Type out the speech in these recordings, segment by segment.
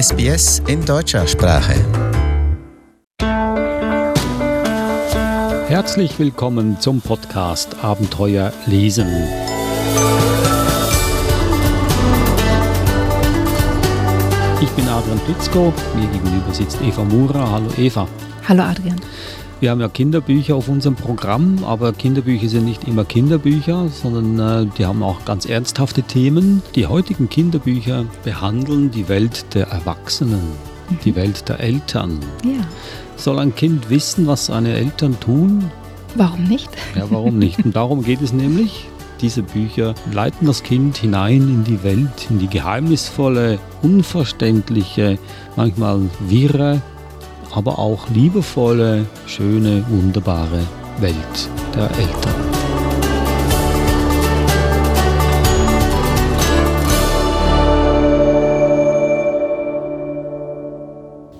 SBS in deutscher Sprache. Herzlich willkommen zum Podcast Abenteuer lesen. Ich bin Adrian Plitzko, mir gegenüber sitzt Eva Mura. Hallo Eva. Hallo Adrian. Wir haben ja Kinderbücher auf unserem Programm, aber Kinderbücher sind nicht immer Kinderbücher, sondern äh, die haben auch ganz ernsthafte Themen. Die heutigen Kinderbücher behandeln die Welt der Erwachsenen, mhm. die Welt der Eltern. Ja. Soll ein Kind wissen, was seine Eltern tun? Warum nicht? Ja, warum nicht? Und darum geht es nämlich. Diese Bücher leiten das Kind hinein in die Welt, in die geheimnisvolle, unverständliche, manchmal wirre aber auch liebevolle, schöne, wunderbare Welt der Eltern.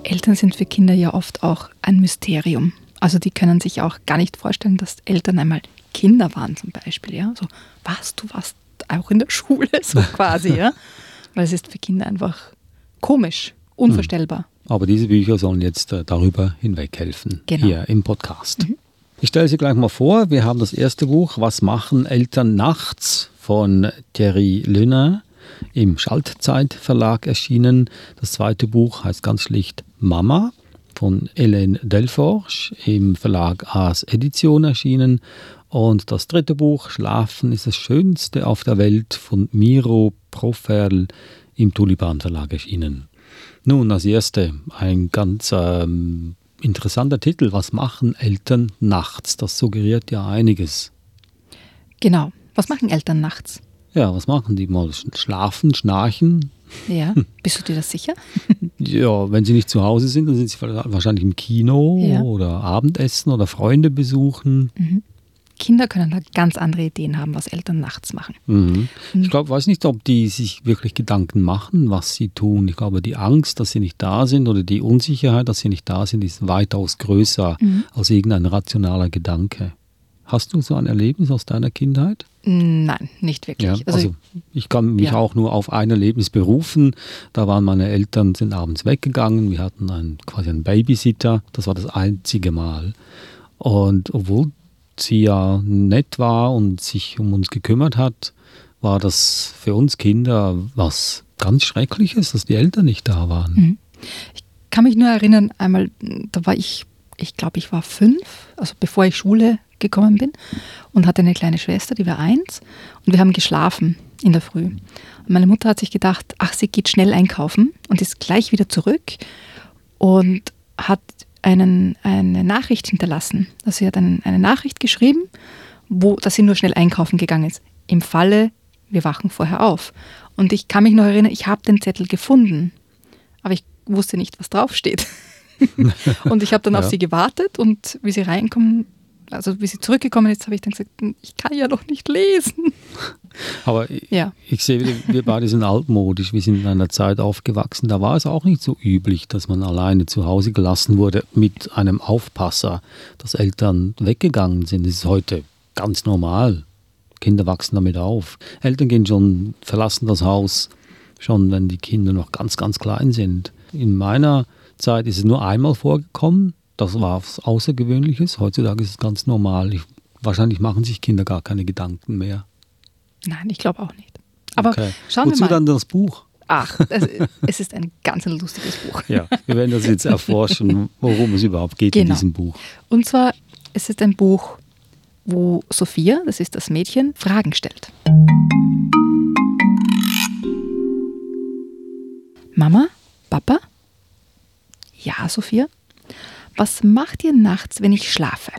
Eltern sind für Kinder ja oft auch ein Mysterium. Also die können sich auch gar nicht vorstellen, dass Eltern einmal Kinder waren zum Beispiel. Ja? So, was, du warst auch in der Schule, so quasi. ja? Weil es ist für Kinder einfach komisch, unvorstellbar. Aber diese Bücher sollen jetzt äh, darüber hinweghelfen, genau. hier im Podcast. Mhm. Ich stelle sie gleich mal vor. Wir haben das erste Buch, Was machen Eltern nachts von Thierry Lünner im Schaltzeit Verlag erschienen. Das zweite Buch heißt ganz schlicht Mama von Hélène Delforge im Verlag Aas Edition erschienen. Und das dritte Buch, Schlafen ist das Schönste auf der Welt von Miro Proferl im Tulipan Verlag erschienen. Nun, als erste ein ganz ähm, interessanter Titel. Was machen Eltern nachts? Das suggeriert ja einiges. Genau. Was machen Eltern nachts? Ja, was machen die mal? Schlafen, schnarchen? Ja, bist du dir das sicher? ja, wenn sie nicht zu Hause sind, dann sind sie wahrscheinlich im Kino ja. oder Abendessen oder Freunde besuchen. Mhm. Kinder können da ganz andere Ideen haben, was Eltern nachts machen. Mhm. Ich mhm. glaube, weiß nicht, ob die sich wirklich Gedanken machen, was sie tun. Ich glaube, die Angst, dass sie nicht da sind oder die Unsicherheit, dass sie nicht da sind, ist weitaus größer mhm. als irgendein rationaler Gedanke. Hast du so ein Erlebnis aus deiner Kindheit? Nein, nicht wirklich. Ja, also, also, ich kann mich ja. auch nur auf ein Erlebnis berufen. Da waren meine Eltern sind abends weggegangen. Wir hatten einen, quasi einen Babysitter. Das war das einzige Mal. Und obwohl sie ja nett war und sich um uns gekümmert hat, war das für uns Kinder was ganz Schreckliches, dass die Eltern nicht da waren. Mhm. Ich kann mich nur erinnern, einmal, da war ich, ich glaube, ich war fünf, also bevor ich Schule gekommen bin und hatte eine kleine Schwester, die war eins und wir haben geschlafen in der Früh. Und meine Mutter hat sich gedacht, ach, sie geht schnell einkaufen und ist gleich wieder zurück und hat einen, eine Nachricht hinterlassen. Also sie hat einen, eine Nachricht geschrieben, wo, dass sie nur schnell einkaufen gegangen ist. Im Falle, wir wachen vorher auf. Und ich kann mich noch erinnern, ich habe den Zettel gefunden, aber ich wusste nicht, was draufsteht. und ich habe dann ja. auf sie gewartet und wie sie reinkommen, also wie sie zurückgekommen ist, habe ich dann gesagt, hm, ich kann ja noch nicht lesen. Aber ja. ich, ich sehe, wir beide sind altmodisch. Wir sind in einer Zeit aufgewachsen, da war es auch nicht so üblich, dass man alleine zu Hause gelassen wurde mit einem Aufpasser, dass Eltern weggegangen sind. Das ist heute ganz normal. Kinder wachsen damit auf. Eltern gehen schon, verlassen das Haus schon, wenn die Kinder noch ganz, ganz klein sind. In meiner Zeit ist es nur einmal vorgekommen, das war was Außergewöhnliches. Heutzutage ist es ganz normal. Ich, wahrscheinlich machen sich Kinder gar keine Gedanken mehr. Nein, ich glaube auch nicht. Aber okay. schauen Wozu wir mal. dann das Buch? Ach, es, ist ein ganz lustiges Buch. Ja, wir werden das jetzt erforschen, worum es überhaupt geht genau. in diesem Buch. Und zwar, es ist ein Buch, wo Sophia, das ist das Mädchen, Fragen stellt. Mama? Papa? Ja, Sophia? Was macht ihr nachts, wenn ich schlafe?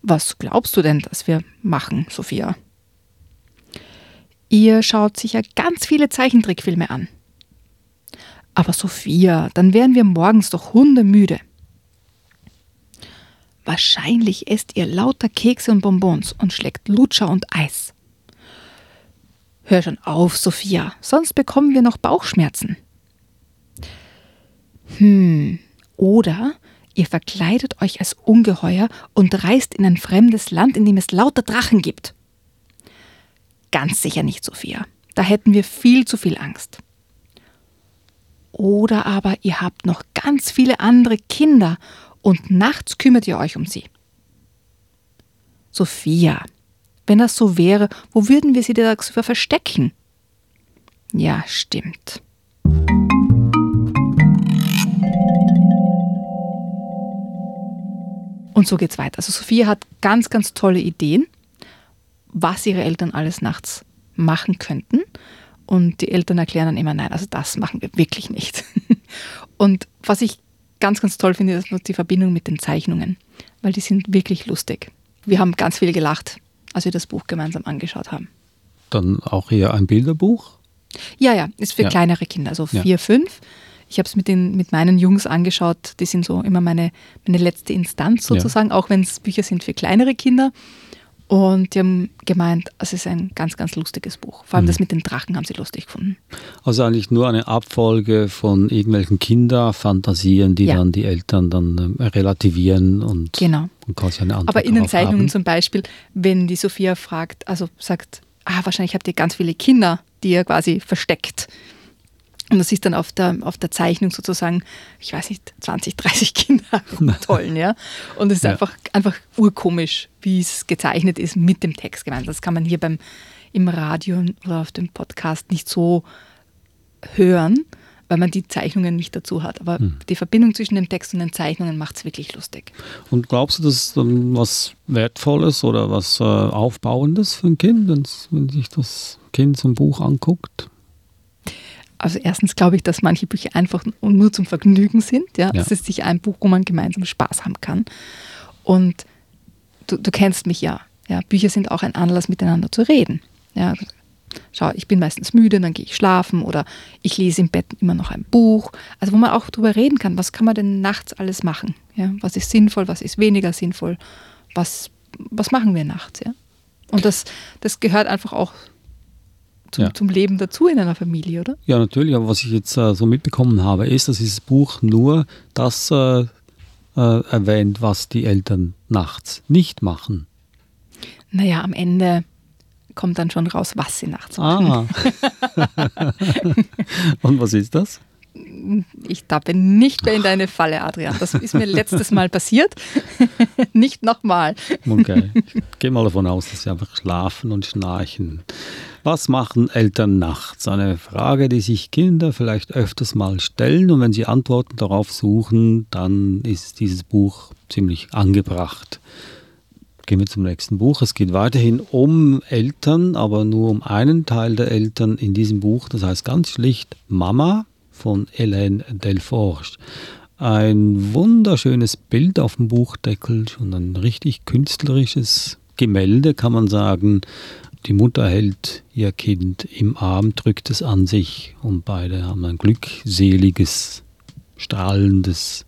Was glaubst du denn, dass wir machen, Sophia? Ihr schaut sicher ganz viele Zeichentrickfilme an. Aber Sophia, dann wären wir morgens doch hundemüde. Wahrscheinlich esst ihr lauter Kekse und Bonbons und schlägt Lutscher und Eis. Hör schon auf, Sophia, sonst bekommen wir noch Bauchschmerzen. Hm, oder ihr verkleidet euch als Ungeheuer und reist in ein fremdes Land, in dem es lauter Drachen gibt. Ganz sicher nicht, Sophia. Da hätten wir viel zu viel Angst. Oder aber ihr habt noch ganz viele andere Kinder und nachts kümmert ihr euch um sie. Sophia, wenn das so wäre, wo würden wir sie da verstecken? Ja, stimmt. Und so geht's weiter. Also Sophia hat ganz, ganz tolle Ideen, was ihre Eltern alles nachts machen könnten. Und die Eltern erklären dann immer, nein, also das machen wir wirklich nicht. Und was ich ganz, ganz toll finde, ist die Verbindung mit den Zeichnungen, weil die sind wirklich lustig. Wir haben ganz viel gelacht, als wir das Buch gemeinsam angeschaut haben. Dann auch hier ein Bilderbuch? Ja, ja, ist für ja. kleinere Kinder, also vier, ja. fünf. Ich habe es mit, mit meinen Jungs angeschaut, die sind so immer meine, meine letzte Instanz sozusagen, ja. auch wenn es Bücher sind für kleinere Kinder. Und die haben gemeint, es ist ein ganz, ganz lustiges Buch. Vor allem mhm. das mit den Drachen haben sie lustig gefunden. Also eigentlich nur eine Abfolge von irgendwelchen Kinderfantasien, die ja. dann die Eltern dann äh, relativieren und, genau. und quasi eine Antwort Aber in den Zeichnungen haben. zum Beispiel, wenn die Sophia fragt, also sagt, ah, wahrscheinlich habt ihr ganz viele Kinder, die ihr quasi versteckt. Und das ist dann auf der, auf der Zeichnung sozusagen, ich weiß nicht, 20, 30 Kinder tollen, ja. Und es ist ja. einfach, einfach urkomisch, wie es gezeichnet ist mit dem Text gemeint. Das kann man hier beim, im Radio oder auf dem Podcast nicht so hören, weil man die Zeichnungen nicht dazu hat. Aber hm. die Verbindung zwischen dem Text und den Zeichnungen macht es wirklich lustig. Und glaubst du, das ist was Wertvolles oder was äh, Aufbauendes für ein Kind, wenn sich das Kind zum Buch anguckt? Also erstens glaube ich, dass manche Bücher einfach nur zum Vergnügen sind. Ja? ja. Das ist sich ein Buch, wo man gemeinsam Spaß haben kann. Und du, du kennst mich ja. ja. Bücher sind auch ein Anlass, miteinander zu reden. Ja? Schau, ich bin meistens müde, dann gehe ich schlafen oder ich lese im Bett immer noch ein Buch. Also wo man auch darüber reden kann, was kann man denn nachts alles machen? Ja? Was ist sinnvoll, was ist weniger sinnvoll? Was, was machen wir nachts? Ja? Und das, das gehört einfach auch zum, ja. zum, Leben dazu in einer Familie, oder? Ja, natürlich. Aber was ich jetzt äh, so mitbekommen habe, ist, dass dieses Buch nur das äh, äh, erwähnt, was die Eltern nachts nicht machen. Naja, am Ende kommt dann schon raus, was sie nachts machen. Ah. Und was ist das? ich tappe nicht mehr in deine Falle, Adrian. Das ist mir letztes Mal passiert. nicht nochmal. Okay. Ich gehe mal davon aus, dass sie einfach schlafen und schnarchen. Was machen Eltern nachts? Eine Frage, die sich Kinder vielleicht öfters mal stellen. Und wenn sie Antworten darauf suchen, dann ist dieses Buch ziemlich angebracht. Gehen wir zum nächsten Buch. Es geht weiterhin um Eltern, aber nur um einen Teil der Eltern in diesem Buch. Das heißt ganz schlicht Mama von Hélène Delforge. Ein wunderschönes Bild auf dem Buchdeckel, schon ein richtig künstlerisches Gemälde, kann man sagen. Die Mutter hält ihr Kind im Arm, drückt es an sich und beide haben ein glückseliges, strahlendes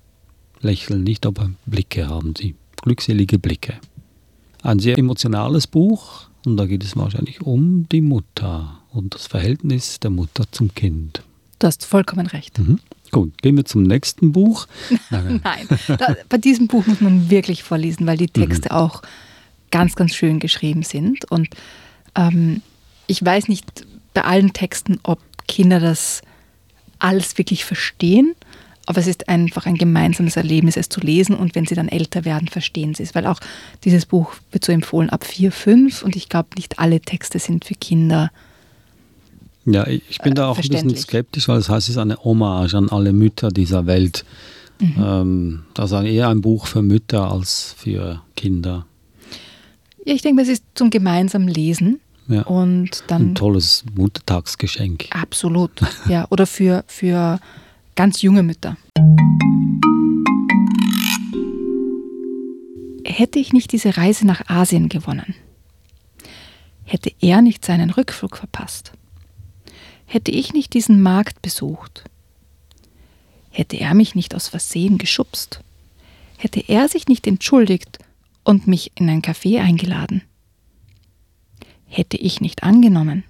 Lächeln, nicht aber Blicke haben sie, glückselige Blicke. Ein sehr emotionales Buch und da geht es wahrscheinlich um die Mutter und das Verhältnis der Mutter zum Kind. Du hast vollkommen recht. Mhm. Gut, gehen wir zum nächsten Buch. Nein, da, bei diesem Buch muss man wirklich vorlesen, weil die Texte mhm. auch ganz, ganz schön geschrieben sind. Und ähm, ich weiß nicht bei allen Texten, ob Kinder das alles wirklich verstehen, aber es ist einfach ein gemeinsames Erlebnis, es zu lesen und wenn sie dann älter werden, verstehen sie es. Weil auch dieses Buch wird so empfohlen ab 4, 5 und ich glaube, nicht alle Texte sind für Kinder ja, ich bin da auch ein bisschen skeptisch, weil das heißt, es ist eine Hommage an alle Mütter dieser Welt. Mhm. Ähm, also eher ein Buch für Mütter als für Kinder. Ja, ich denke, es ist zum gemeinsamen Lesen. Ja. Und dann, ein tolles Muttertagsgeschenk. Absolut, ja. Oder für, für ganz junge Mütter. Hätte ich nicht diese Reise nach Asien gewonnen, hätte er nicht seinen Rückflug verpasst hätte ich nicht diesen Markt besucht, hätte er mich nicht aus Versehen geschubst, hätte er sich nicht entschuldigt und mich in ein Café eingeladen, hätte ich nicht angenommen,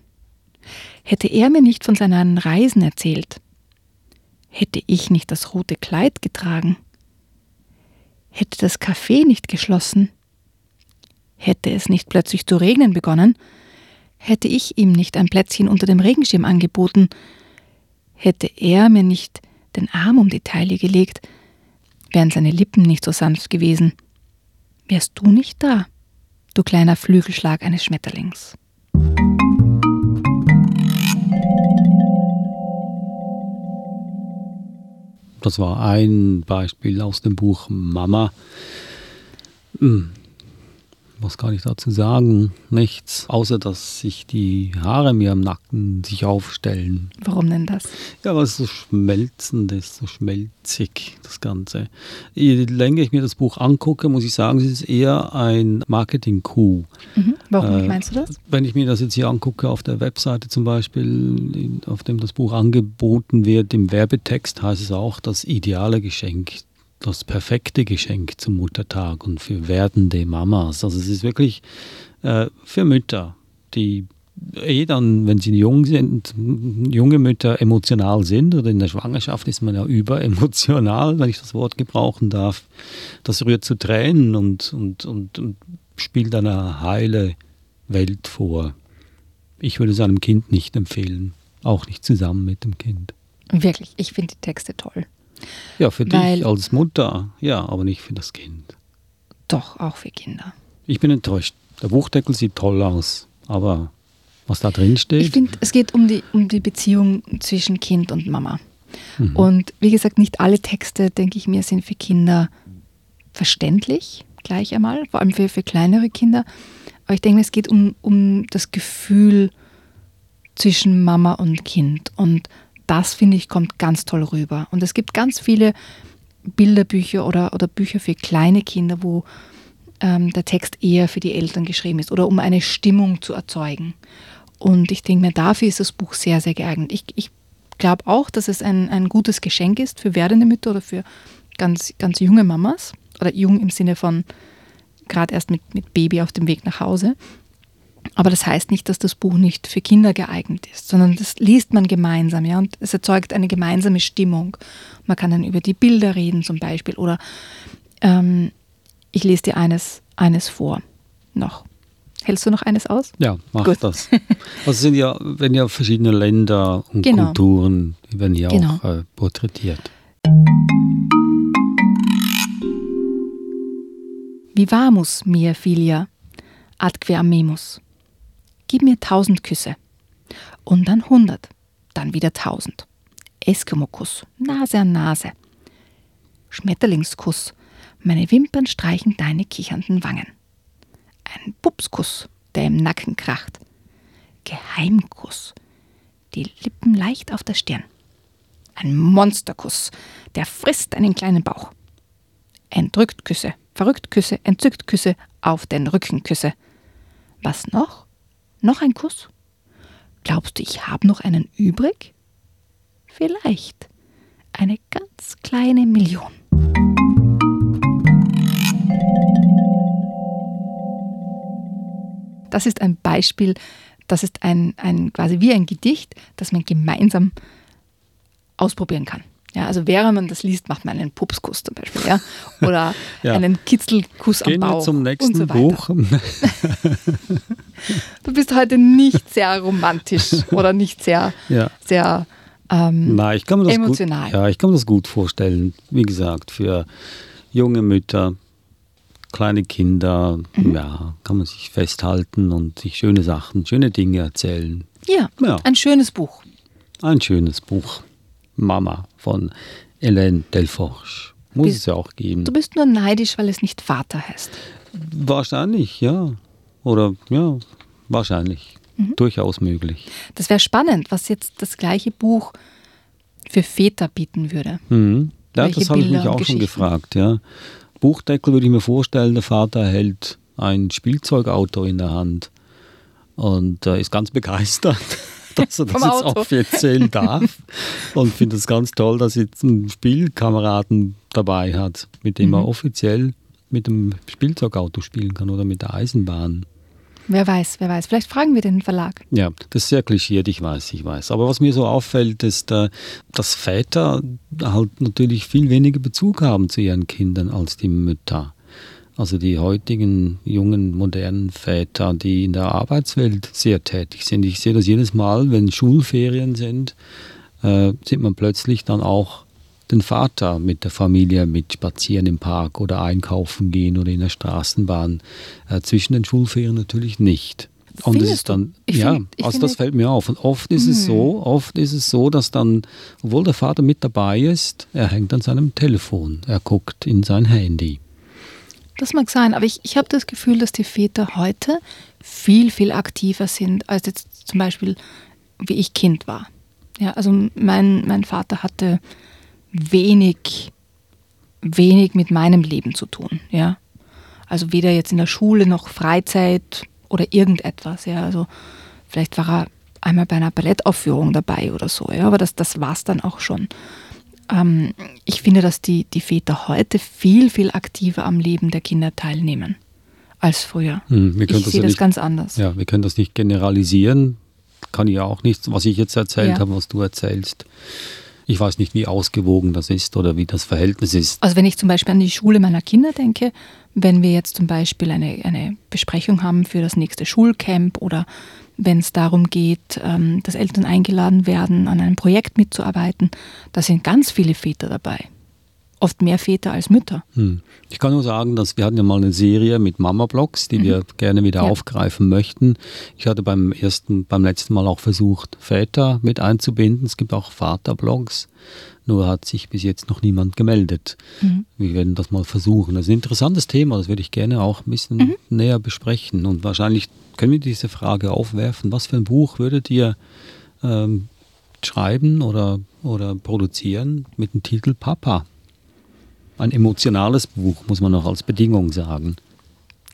hätte er mir nicht von seinen Reisen erzählt, hätte ich nicht das rote Kleid getragen, hätte das Café nicht geschlossen, hätte es nicht plötzlich zu regnen begonnen, hätte ich ihm nicht ein Plätzchen unter dem Regenschirm angeboten, Hätte er mir nicht den Arm um die Taille gelegt, wären seine Lippen nicht so sanft gewesen. Wärst du nicht da, du kleiner Flügelschlag eines Schmetterlings. Das war ein Beispiel aus dem Buch Mama. Was kann ich dazu sagen? Nichts, außer dass sich die Haare mir am Nacken sich aufstellen. Warum denn das? Ja, weil es so schmelzend ist, so schmelzig, das Ganze. Je länger ich mir das Buch angucke, muss ich sagen, es ist eher ein Marketing-Coup. Mhm. Warum äh, meinst du das? Wenn ich mir das jetzt hier angucke, auf der Webseite zum Beispiel, auf dem das Buch angeboten wird, im Werbetext heißt es auch das ideale Geschenk das perfekte Geschenk zum Muttertag und für werdende Mamas. Also es ist wirklich äh, für Mütter, die eh dann, wenn sie jung sind, junge Mütter emotional sind oder in der Schwangerschaft ist man ja überemotional, wenn ich das Wort gebrauchen darf. Das rührt zu Tränen und, und, und, und spielt eine heile Welt vor. Ich würde es einem Kind nicht empfehlen, auch nicht zusammen mit dem Kind. Wirklich, ich finde die Texte toll. Ja, für Weil, dich als Mutter, ja, aber nicht für das Kind. Doch, auch für Kinder. Ich bin enttäuscht. Der Buchdeckel sieht toll aus, aber was da drin steht. Ich finde, es geht um die, um die Beziehung zwischen Kind und Mama. Mhm. Und wie gesagt, nicht alle Texte, denke ich mir, sind für Kinder verständlich, gleich einmal, vor allem für, für kleinere Kinder. Aber ich denke, es geht um, um das Gefühl zwischen Mama und Kind. Und das finde ich kommt ganz toll rüber. Und es gibt ganz viele Bilderbücher oder, oder Bücher für kleine Kinder, wo ähm, der Text eher für die Eltern geschrieben ist oder um eine Stimmung zu erzeugen. Und ich denke mir, dafür ist das Buch sehr, sehr geeignet. Ich, ich glaube auch, dass es ein, ein gutes Geschenk ist für werdende Mütter oder für ganz, ganz junge Mamas. Oder jung im Sinne von gerade erst mit, mit Baby auf dem Weg nach Hause. Aber das heißt nicht, dass das Buch nicht für Kinder geeignet ist, sondern das liest man gemeinsam, ja, und es erzeugt eine gemeinsame Stimmung. Man kann dann über die Bilder reden zum Beispiel oder ähm, ich lese dir eines, eines vor noch. Hältst du noch eines aus? Ja, mach Gut. das. Also sind ja, wenn ja verschiedene Länder und genau. Kulturen, die werden ja genau. auch äh, porträtiert. Vivamus mia filia, adque amemus gib mir tausend Küsse. Und dann hundert, dann wieder tausend. Eskimo-Kuss, Nase an Nase. Schmetterlingskuss, meine Wimpern streichen deine kichernden Wangen. Ein Pupskuss, der im Nacken kracht. Geheimkuss, die Lippen leicht auf der Stirn. Ein Monsterkuss, der frisst deinen kleinen Bauch. Entrückt Küsse, verrückt Küsse, entzückt Küsse, auf den Rücken Küsse. Was noch? Noch ein Kuss? Glaubst du, ich habe noch einen übrig? Vielleicht eine ganz kleine Million. Das ist ein Beispiel, das ist ein, ein quasi wie ein Gedicht, das man gemeinsam ausprobieren kann. Ja, also während man das liest, macht man einen Pupskuss zum Beispiel, ja, oder ja. einen Kitzelkuss Gehen am Bauch. Wir zum nächsten so Buch. du bist heute nicht sehr romantisch oder nicht sehr, ja. sehr ähm, Nein, ich kann mir das emotional. Gut, ja, ich kann mir das gut vorstellen. Wie gesagt, für junge Mütter, kleine Kinder, mhm. ja, kann man sich festhalten und sich schöne Sachen, schöne Dinge erzählen. Ja, ja. ein schönes Buch. Ein schönes Buch. Mama von Hélène Delforge. Muss bist, es ja auch geben. Du bist nur neidisch, weil es nicht Vater heißt. Wahrscheinlich, ja. Oder ja, wahrscheinlich. Mhm. Durchaus möglich. Das wäre spannend, was jetzt das gleiche Buch für Väter bieten würde. Mhm. Ja, Welche das habe ich mich auch schon gefragt. Ja. Buchdeckel würde ich mir vorstellen, der Vater hält ein Spielzeugauto in der Hand und äh, ist ganz begeistert dass er das jetzt offiziell darf. Und finde es ganz toll, dass er jetzt einen Spielkameraden dabei hat, mit dem mhm. er offiziell mit dem Spielzeugauto spielen kann oder mit der Eisenbahn. Wer weiß, wer weiß. Vielleicht fragen wir den Verlag. Ja, das ist sehr klischiert, ich weiß, ich weiß. Aber was mir so auffällt, ist, äh, dass Väter halt natürlich viel weniger Bezug haben zu ihren Kindern als die Mütter. Also die heutigen jungen, modernen Väter, die in der Arbeitswelt sehr tätig sind. Ich sehe das jedes Mal, wenn Schulferien sind, äh, sieht man plötzlich dann auch den Vater mit der Familie mit spazieren im Park oder einkaufen gehen oder in der Straßenbahn. Äh, zwischen den Schulferien natürlich nicht. Und das ist dann, ja, find, also das fällt mir auf. Und oft ist es so, hm. oft ist es so, dass dann, obwohl der Vater mit dabei ist, er hängt an seinem Telefon, er guckt in sein Handy. Das mag sein, aber ich, ich habe das Gefühl, dass die Väter heute viel, viel aktiver sind, als jetzt zum Beispiel, wie ich Kind war. Ja, also mein, mein Vater hatte wenig, wenig mit meinem Leben zu tun. Ja? Also weder jetzt in der Schule noch Freizeit oder irgendetwas. Ja? Also vielleicht war er einmal bei einer Ballettaufführung dabei oder so, ja? aber das, das war es dann auch schon. Ähm, ich finde, dass die, die Väter heute viel, viel aktiver am Leben der Kinder teilnehmen als früher. Hm, ich sehe das, ja ganz anders. Ja, wir können das nicht generalisieren. Kann ich auch nicht, was ich jetzt erzählt ja. habe, was du erzählst. Ich weiß nicht, wie ausgewogen das ist oder wie das Verhältnis ist. Also wenn ich zum Beispiel an die Schule meiner Kinder denke, wenn wir jetzt zum Beispiel eine, eine Besprechung haben für das nächste Schulcamp oder wenn es darum geht, ähm, dass Eltern eingeladen werden, an einem Projekt mitzuarbeiten, da sind ganz viele Väter dabei oft mehr Väter als Mütter. Hm. Ich kann nur sagen, dass wir hatten ja mal eine Serie mit Mama-Blogs, die mhm. wir gerne wieder ja. aufgreifen möchten. Ich hatte beim ersten, beim letzten Mal auch versucht, Väter mit einzubinden. Es gibt auch Vater-Blogs. Nur hat sich bis jetzt noch niemand gemeldet. Mhm. Wir werden das mal versuchen. Das ist ein interessantes Thema, das würde ich gerne auch ein bisschen mhm. näher besprechen. Und wahrscheinlich können wir diese Frage aufwerfen. Was für ein Buch würdet ihr ähm, schreiben oder, oder produzieren mit dem Titel Papa? Ein emotionales Buch, muss man noch als Bedingung sagen.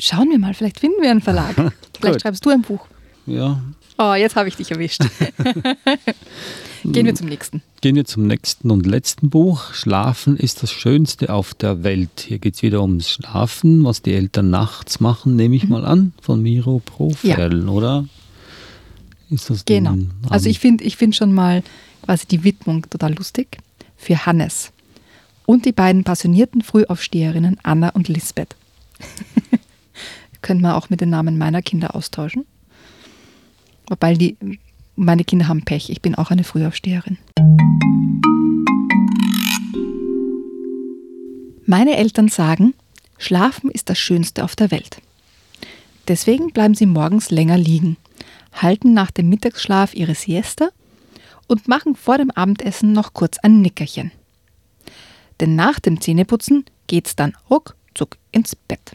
Schauen wir mal, vielleicht finden wir einen Verlag. vielleicht schreibst du ein Buch. Ja. Oh, jetzt habe ich dich erwischt. Gehen wir zum nächsten. Gehen wir zum nächsten und letzten Buch. Schlafen ist das Schönste auf der Welt. Hier geht es wieder ums Schlafen, was die Eltern nachts machen, nehme ich mhm. mal an, von Miro Profel, ja. oder? Ist das genau. Also ich finde ich find schon mal quasi die Widmung total lustig. Für Hannes und die beiden passionierten Frühaufsteherinnen Anna und Lisbeth. Könnte man auch mit den Namen meiner Kinder austauschen. Wobei die, meine Kinder haben Pech, ich bin auch eine Frühaufsteherin. Meine Eltern sagen, Schlafen ist das Schönste auf der Welt. Deswegen bleiben sie morgens länger liegen, halten nach dem Mittagsschlaf ihre Siesta und machen vor dem Abendessen noch kurz ein Nickerchen denn nach dem Zähneputzen geht's dann ruckzuck ins Bett.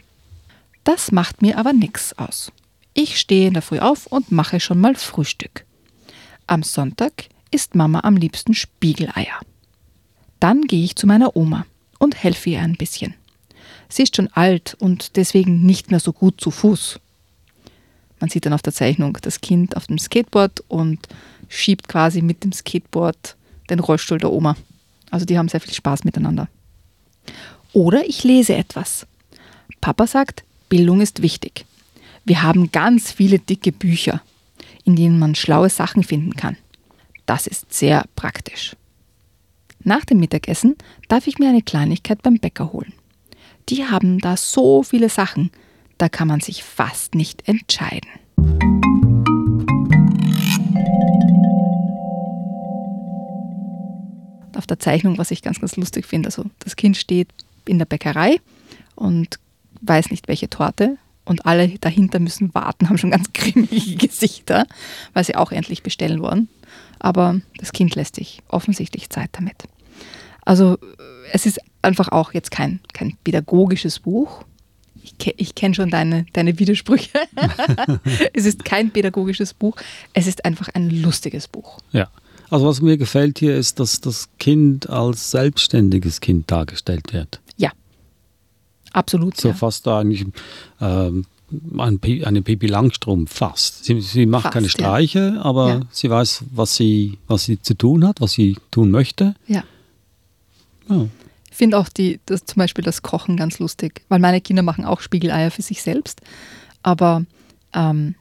Das macht mir aber nichts aus. Ich stehe in der Früh auf und mache schon mal Frühstück. Am Sonntag isst Mama am liebsten Spiegeleier. Dann gehe ich zu meiner Oma und helfe ihr ein bisschen. Sie ist schon alt und deswegen nicht mehr so gut zu Fuß. Man sieht dann auf der Zeichnung das Kind auf dem Skateboard und schiebt quasi mit dem Skateboard den Rollstuhl der Oma. Also die haben sehr viel Spaß miteinander. Oder ich lese etwas. Papa sagt, Bildung ist wichtig. Wir haben ganz viele dicke Bücher, in denen man schlaue Sachen finden kann. Das ist sehr praktisch. Nach dem Mittagessen darf ich mir eine Kleinigkeit beim Bäcker holen. Die haben da so viele Sachen, da kann man sich fast nicht entscheiden. Auf der Zeichnung, was ich ganz, ganz lustig finde. Also das Kind steht in der Bäckerei und weiß nicht, welche Torte. Und alle dahinter müssen warten, haben schon ganz grimmige Gesichter, weil sie auch endlich bestellen wollen. Aber das Kind lässt sich offensichtlich Zeit damit. Also es ist einfach auch jetzt kein, kein pädagogisches Buch. Ich, ich kenne schon deine, deine Widersprüche. es ist kein pädagogisches Buch. Es ist einfach ein lustiges Buch. Ja. Also was mir gefällt hier ist, dass das Kind als selbstständiges Kind dargestellt wird. Ja, absolut. So ja. fast eigentlich ähm, eine Pipi Langstrumpf fast. Sie, sie macht fast, keine Streiche, ja. aber ja. sie weiß, was sie, was sie zu tun hat, was sie tun möchte. Ja. ja. Ich finde auch die, das, zum Beispiel das Kochen ganz lustig, weil meine Kinder machen auch Spiegeleier für sich selbst. Aber ähm,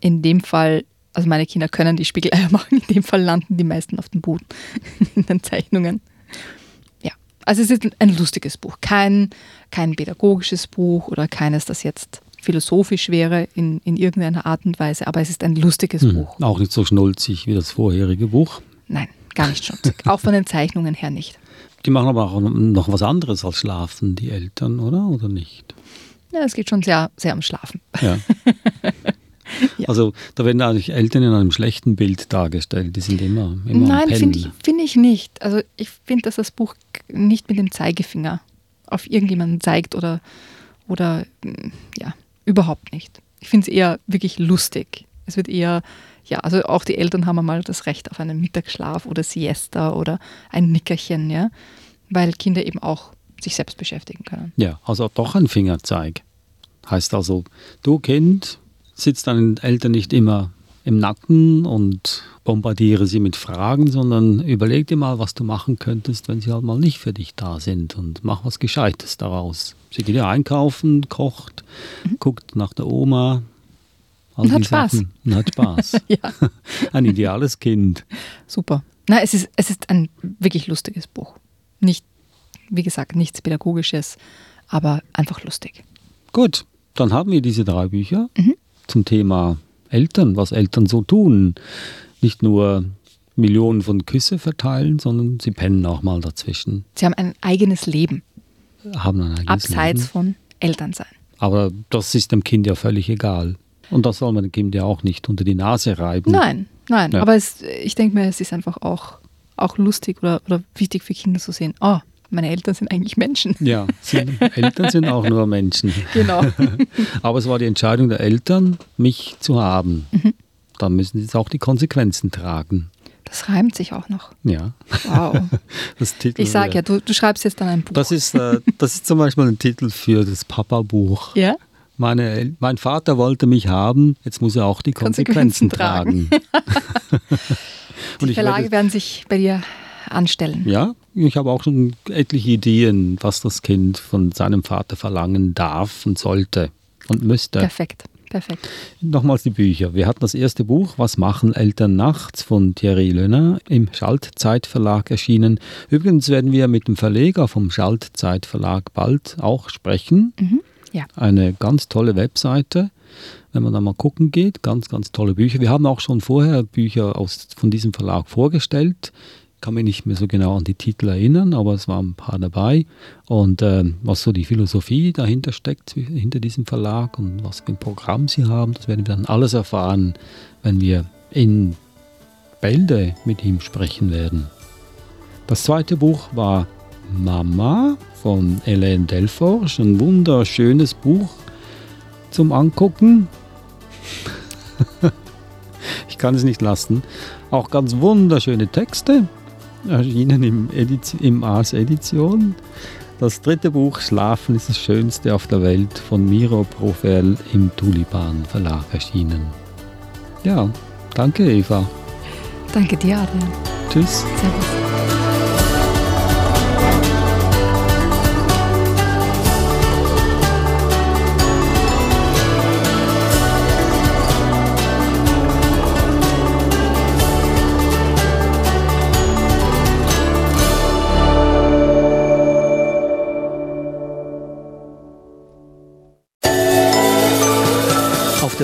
in dem Fall also meine Kinder können die Spiegeleier machen, in dem Fall landen die meisten auf dem Boden in den Zeichnungen. Ja, also es ist ein lustiges Buch, kein, kein pädagogisches Buch oder keines, das jetzt philosophisch wäre in, in irgendeiner Art und Weise, aber es ist ein lustiges hm, Buch. Auch nicht so schnulzig wie das vorherige Buch. Nein, gar nicht schmutzig. auch von den Zeichnungen her nicht. Die machen aber auch noch was anderes als schlafen, die Eltern, oder? Oder nicht? Ja, es geht schon sehr, sehr ums Schlafen. Ja. ja. Also da werden eigentlich Eltern in einem schlechten Bild dargestellt. Die sind immer, immer Nein, finde ich, find ich nicht. Also ich finde, dass das Buch nicht mit dem Zeigefinger auf irgendjemanden zeigt oder, oder ja, überhaupt nicht. Ich finde es eher wirklich lustig. Es wird eher, ja, also auch die Eltern haben einmal das Recht auf einen Mittagsschlaf oder Siesta oder ein Nickerchen, ja, weil Kinder eben auch sich selbst beschäftigen können. Ja, also doch ein Fingerzeig. Heißt also, du Kind, sitzt deinen Eltern nicht immer im Nacken und bombardiere sie mit Fragen, sondern überleg dir mal, was du machen könntest, wenn sie halt mal nicht für dich da sind und mach was Gescheites daraus. Sie geht ja einkaufen, kocht, mhm. guckt nach der Oma. Und hat Spaß. Und hat Spaß. ja. Ein ideales Kind. Super. Na, es ist, es ist ein wirklich lustiges Buch. Nicht, wie gesagt, nichts Pädagogisches, aber einfach lustig. Gut, dann haben wir diese drei Bücher mhm. Zum Thema Eltern, was Eltern so tun. Nicht nur Millionen von Küsse verteilen, sondern sie pennen auch mal dazwischen. Sie haben ein eigenes Leben. Haben ein eigenes Abseits Leben. von Elternsein. Aber das ist dem Kind ja völlig egal. Und das soll man dem Kind ja auch nicht unter die Nase reiben. Nein, nein. Ja. Aber es, ich denke mir, es ist einfach auch, auch lustig oder, oder wichtig für Kinder zu sehen, oh, meine Eltern sind eigentlich Menschen. Ja, sind, Eltern sind auch nur Menschen. Genau. Aber es war die Entscheidung der Eltern, mich zu haben. Mhm. Da müssen sie jetzt auch die Konsequenzen tragen. Das reimt sich auch noch. Ja. Wow. ich sage ja, du, du, schreibst jetzt dann ein Buch. Das ist, äh, das ist zum Beispiel ein Titel für das Papa-Buch. Ja. Meine, mein Vater wollte mich haben, jetzt muss er auch die Konsequenzen, Konsequenzen tragen. tragen. die Verlage werde, werden sich bei dir anstellen. Ja, ich habe auch schon etliche Ideen, was das Kind von seinem Vater verlangen darf und sollte und müsste. Perfekt. Perfekt. Nochmals die Bücher. Wir hatten das erste Buch, Was machen Eltern nachts von Thierry Lönner im Schaltzeitverlag erschienen. Übrigens werden wir mit dem Verleger vom Schaltzeitverlag bald auch sprechen. Mhm. Ja. Eine ganz tolle Webseite, wenn man da mal gucken geht. Ganz, ganz tolle Bücher. Wir haben auch schon vorher Bücher aus, von diesem Verlag vorgestellt kann mich nicht mehr so genau an die Titel erinnern, aber es waren ein paar dabei. Und äh, was so die Philosophie dahinter steckt, hinter diesem Verlag und was für ein Programm sie haben, das werden wir dann alles erfahren, wenn wir in Bälde mit ihm sprechen werden. Das zweite Buch war Mama von Hélène Delforge, ein wunderschönes Buch zum Angucken. ich kann es nicht lassen. Auch ganz wunderschöne Texte erschienen im, Edition, im Ars Edition. Das dritte Buch Schlafen ist das Schönste auf der Welt von Miro Profel im Tulipan Verlag erschienen. Ja, danke Eva. Danke dir, Adrian. Tschüss. Servus.